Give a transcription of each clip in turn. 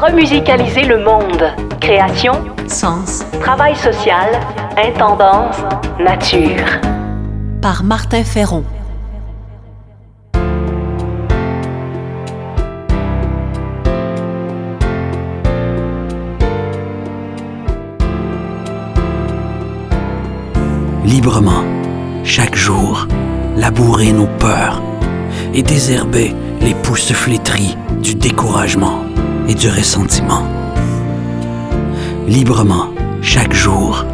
Remusicaliser le monde. Création, sens, travail social, intendance, nature. Par Martin Ferron. Librement, chaque jour, labourer nos peurs et désherber les pousses flétries du découragement et du ressentiment. Librement, chaque jour,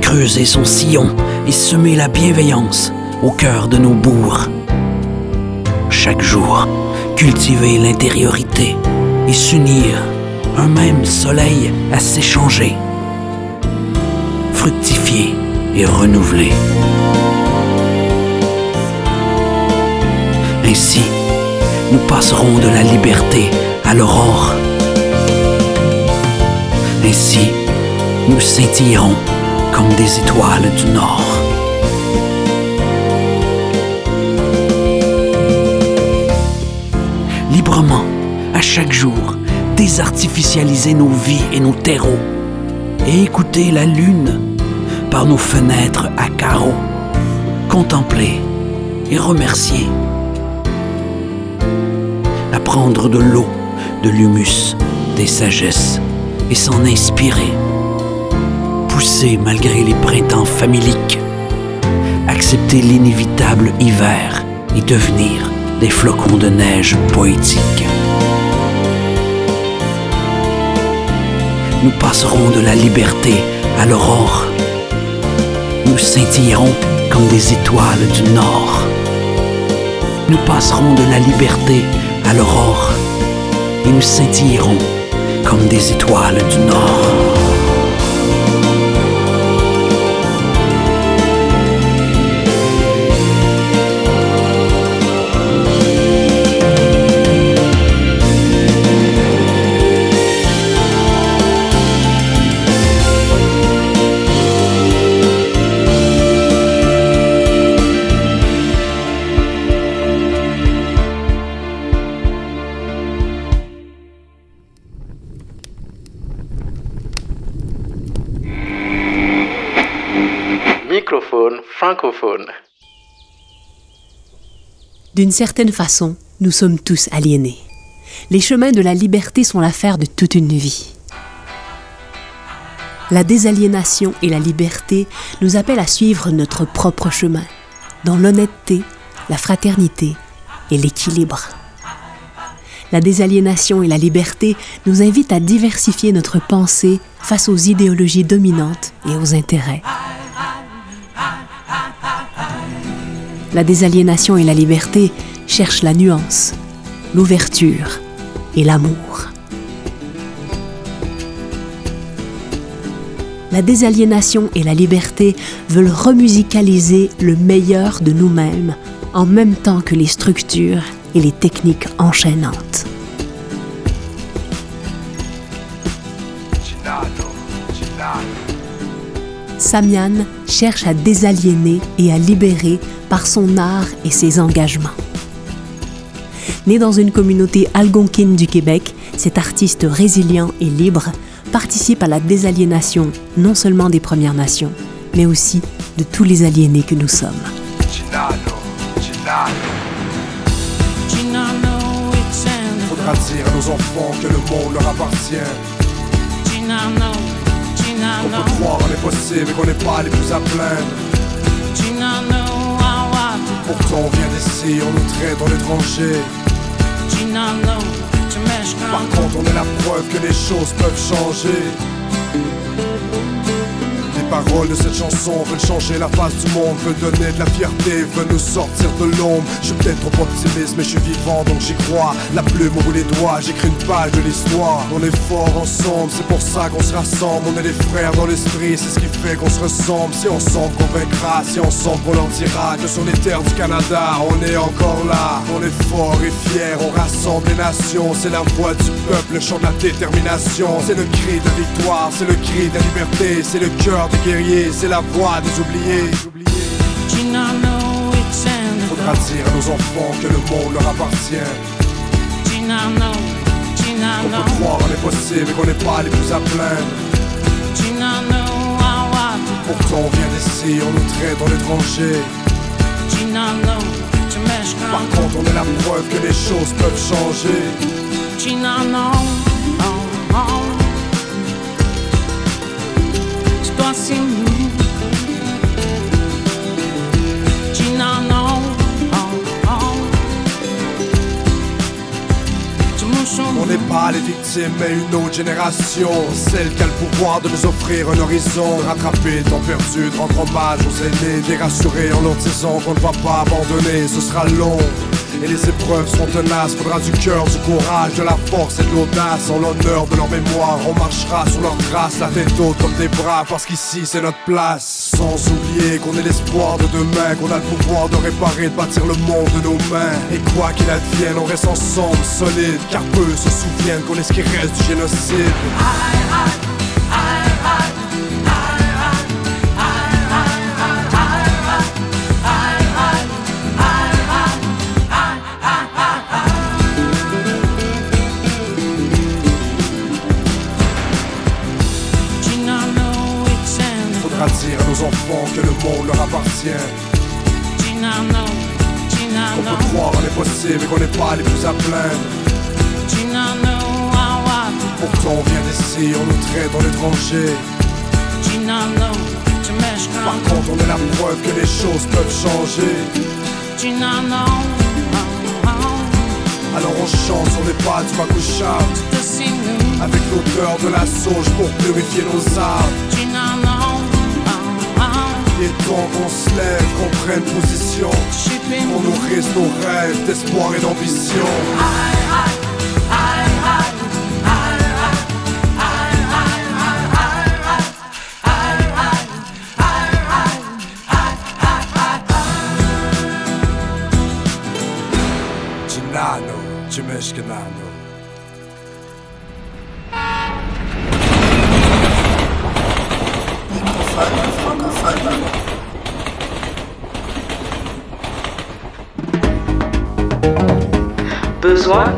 creuser son sillon et semer la bienveillance au cœur de nos bourgs. Chaque jour, cultiver l'intériorité et s'unir, un même soleil à s'échanger. Fructifier et renouveler. Ainsi, nous passerons de la liberté à l'aurore. Ainsi, nous scintillerons comme des étoiles du Nord. Librement, à chaque jour, désartificialiser nos vies et nos terreaux et écouter la lune par nos fenêtres à carreaux, contempler et remercier. Apprendre de l'eau, de l'humus, des sagesses et s'en inspirer. Pousser malgré les printemps familiques. Accepter l'inévitable hiver et devenir des flocons de neige poétiques. Nous passerons de la liberté à l'aurore nous scintillerons comme des étoiles du Nord. Nous passerons de la liberté à l'aurore et nous scintillerons comme des étoiles du Nord. D'une certaine façon, nous sommes tous aliénés. Les chemins de la liberté sont l'affaire de toute une vie. La désaliénation et la liberté nous appellent à suivre notre propre chemin, dans l'honnêteté, la fraternité et l'équilibre. La désaliénation et la liberté nous invitent à diversifier notre pensée face aux idéologies dominantes et aux intérêts. La désaliénation et la liberté cherchent la nuance, l'ouverture et l'amour. La désaliénation et la liberté veulent remusicaliser le meilleur de nous-mêmes en même temps que les structures et les techniques enchaînantes. Samian cherche à désaliéner et à libérer par son art et ses engagements. Né dans une communauté algonquine du Québec, cet artiste résilient et libre participe à la désaliénation non seulement des Premières Nations, mais aussi de tous les aliénés que nous sommes. Faudra dire à nos enfants que le monde leur appartient. On peut croire en l'impossible et qu'on n'est pas les plus à plaindre. Pourtant on vient d'ici, on nous traite en étrangers. Par contre on est la preuve que les choses peuvent changer. Paroles de cette chanson veulent changer la face du monde, veulent donner de la fierté, veulent nous sortir de l'ombre. Je suis peut-être trop optimiste, mais je suis vivant donc j'y crois. La plume au bout des doigts, j'écris une page de l'histoire. On est fort ensemble, c'est pour ça qu'on se rassemble. On est des frères dans l'esprit, c'est ce qui fait qu'on se ressemble. Si ensemble qu'on vaincra, si ensemble qu'on leur dira que sur les terres du Canada, on est encore là. On est fort et fier, on rassemble les nations. C'est la voix du peuple, le chant de la détermination. C'est le cri de victoire, c'est le cri de la liberté. C'est le cœur guerriers, c'est la voix des oubliés. Faudra dire à nos enfants que le monde leur appartient. On peut croire en l'impossible et qu'on n'est pas les plus à plaindre. Pourtant on vient d'ici, on nous traite en étranger. Par contre on est la preuve que les choses peuvent changer. On n'est pas les victimes, mais une autre génération. Celle qui a le pouvoir de nous offrir un horizon. De rattraper le temps perdu, de rendre hommage aux aînés. Les rassurer en leur disant qu'on ne va pas abandonner. Ce sera long. Et les épreuves seront tenaces, faudra du cœur, du courage, de la force et de l'audace. En l'honneur de leur mémoire, on marchera sur leurs traces, la tête haute comme des bras, parce qu'ici c'est notre place. Sans oublier qu'on est l'espoir de demain, qu'on a le pouvoir de réparer, de bâtir le monde de nos mains. Et quoi qu'il advienne, on reste ensemble, solide, car peu se souviennent qu'on est ce qui reste du génocide. On peut croire en l'impossible et qu'on n'est pas les plus à plaindre. Pourtant on vient d'ici, on nous traite en étranger. Par contre on est la preuve que les choses peuvent changer. Alors on chante sur les pas du Makusha Avec l'odeur de la sauge pour purifier nos âmes Il est temps qu'on se lève, qu'on prenne position. Qu'on nourrisse nos rêves d'espoir et d'ambition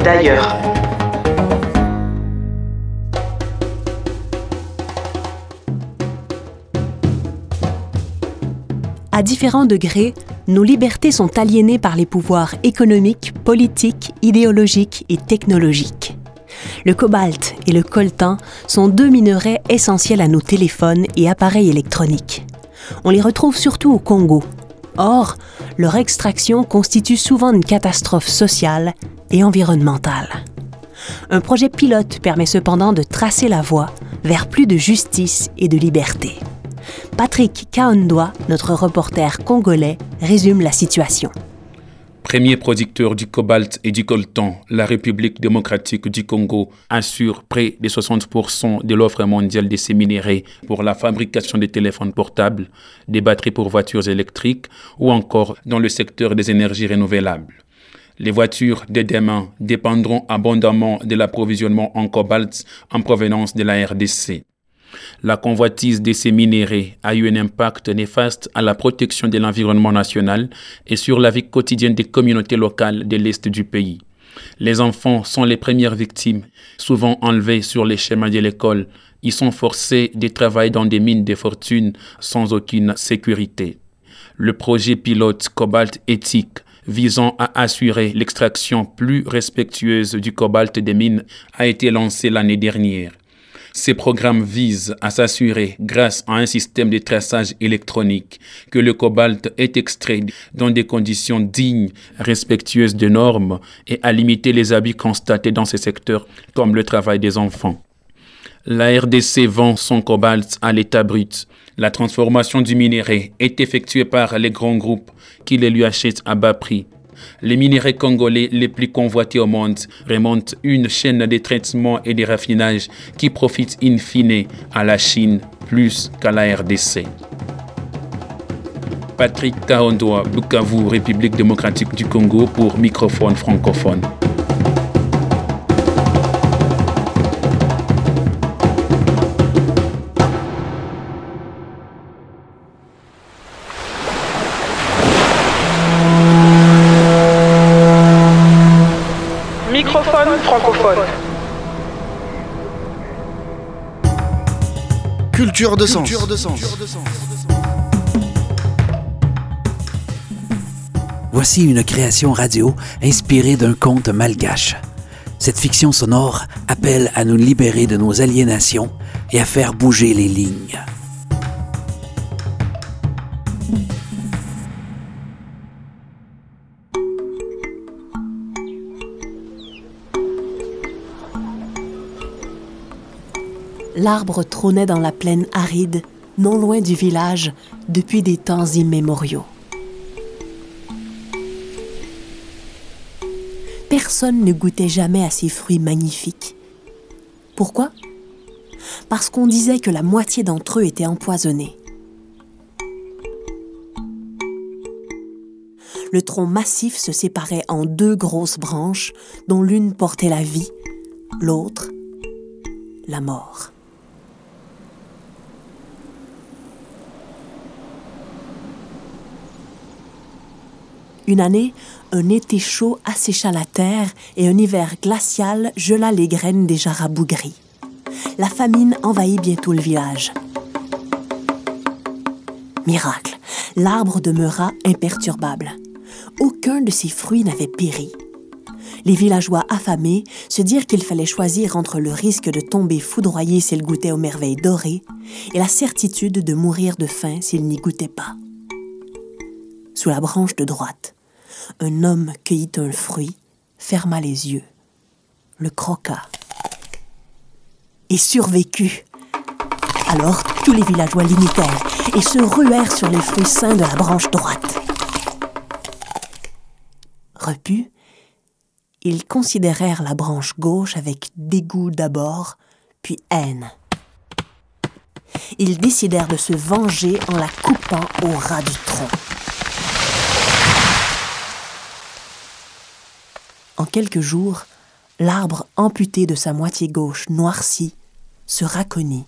D'ailleurs. À différents degrés, nos libertés sont aliénées par les pouvoirs économiques, politiques, idéologiques et technologiques. Le cobalt et le coltan sont deux minerais essentiels à nos téléphones et appareils électroniques. On les retrouve surtout au Congo. Or, leur extraction constitue souvent une catastrophe sociale et environnementale. Un projet pilote permet cependant de tracer la voie vers plus de justice et de liberté. Patrick Kaondoa, notre reporter congolais, résume la situation. Premier producteur du cobalt et du coltan, la République démocratique du Congo assure près de 60% de l'offre mondiale de ces minéraux pour la fabrication des téléphones portables, des batteries pour voitures électriques ou encore dans le secteur des énergies renouvelables. Les voitures de demain dépendront abondamment de l'approvisionnement en cobalt en provenance de la RDC. La convoitise de ces minéraux a eu un impact néfaste à la protection de l'environnement national et sur la vie quotidienne des communautés locales de l'Est du pays. Les enfants sont les premières victimes, souvent enlevés sur les chemins de l'école. Ils sont forcés de travailler dans des mines de fortune sans aucune sécurité. Le projet pilote Cobalt Éthique visant à assurer l'extraction plus respectueuse du cobalt des mines a été lancé l'année dernière. Ces programmes visent à s'assurer, grâce à un système de traçage électronique, que le cobalt est extrait dans des conditions dignes, respectueuses des normes et à limiter les abus constatés dans ces secteurs, comme le travail des enfants. La RDC vend son cobalt à l'état brut, La transformation du minerai est effectuée par les grands groupes qui les lui achètent à bas prix. Les minéraux congolais les plus convoités au monde remontent une chaîne de traitement et de raffinage qui profite in fine à la Chine plus qu'à la RDC. Patrick Kaondoa, Bukavu, République démocratique du Congo pour microphone francophone. Culture de sens. Voici une création radio inspirée d'un conte malgache. Cette fiction sonore appelle à nous libérer de nos aliénations et à faire bouger les lignes. L'arbre trônait dans la plaine aride, non loin du village, depuis des temps immémoriaux. Personne ne goûtait jamais à ces fruits magnifiques. Pourquoi? Parce qu'on disait que la moitié d'entre eux étaient empoisonnés. Le tronc massif se séparait en deux grosses branches, dont l'une portait la vie, l'autre la mort. Une année, un été chaud assécha la terre et un hiver glacial gela les graines des jarabous gris. La famine envahit bientôt le village. Miracle, l'arbre demeura imperturbable. Aucun de ses fruits n'avait péri. Les villageois affamés se dirent qu'il fallait choisir entre le risque de tomber foudroyés s'ils goûtaient aux merveilles dorées et la certitude de mourir de faim s'ils n'y goûtaient pas. Sous la branche de droite, un homme cueillit un fruit, ferma les yeux, le croqua et survécut. Alors tous les villageois l'imitèrent et se ruèrent sur les fruits sains de la branche droite. Repus, ils considérèrent la branche gauche avec dégoût d'abord, puis haine. Ils décidèrent de se venger en la coupant au ras du tronc. En quelques jours, l'arbre amputé de sa moitié gauche noirci se raconit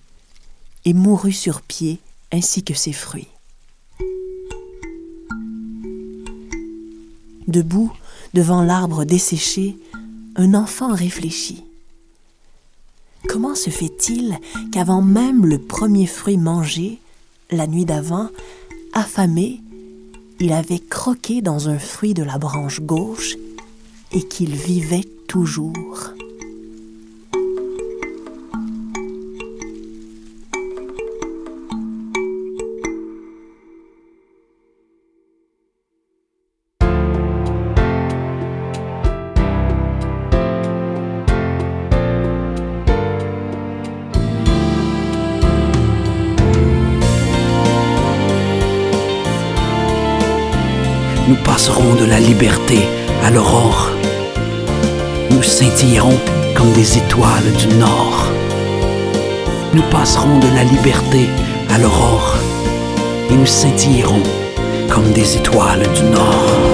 et mourut sur pied ainsi que ses fruits. Debout, devant l'arbre desséché, un enfant réfléchit. Comment se fait-il qu'avant même le premier fruit mangé, la nuit d'avant, affamé, il avait croqué dans un fruit de la branche gauche et qu'il vivait toujours Nous passerons de la liberté à l'aurore. Nous scintillerons comme des étoiles du Nord. Nous passerons de la liberté à l'aurore et nous scintillerons comme des étoiles du Nord.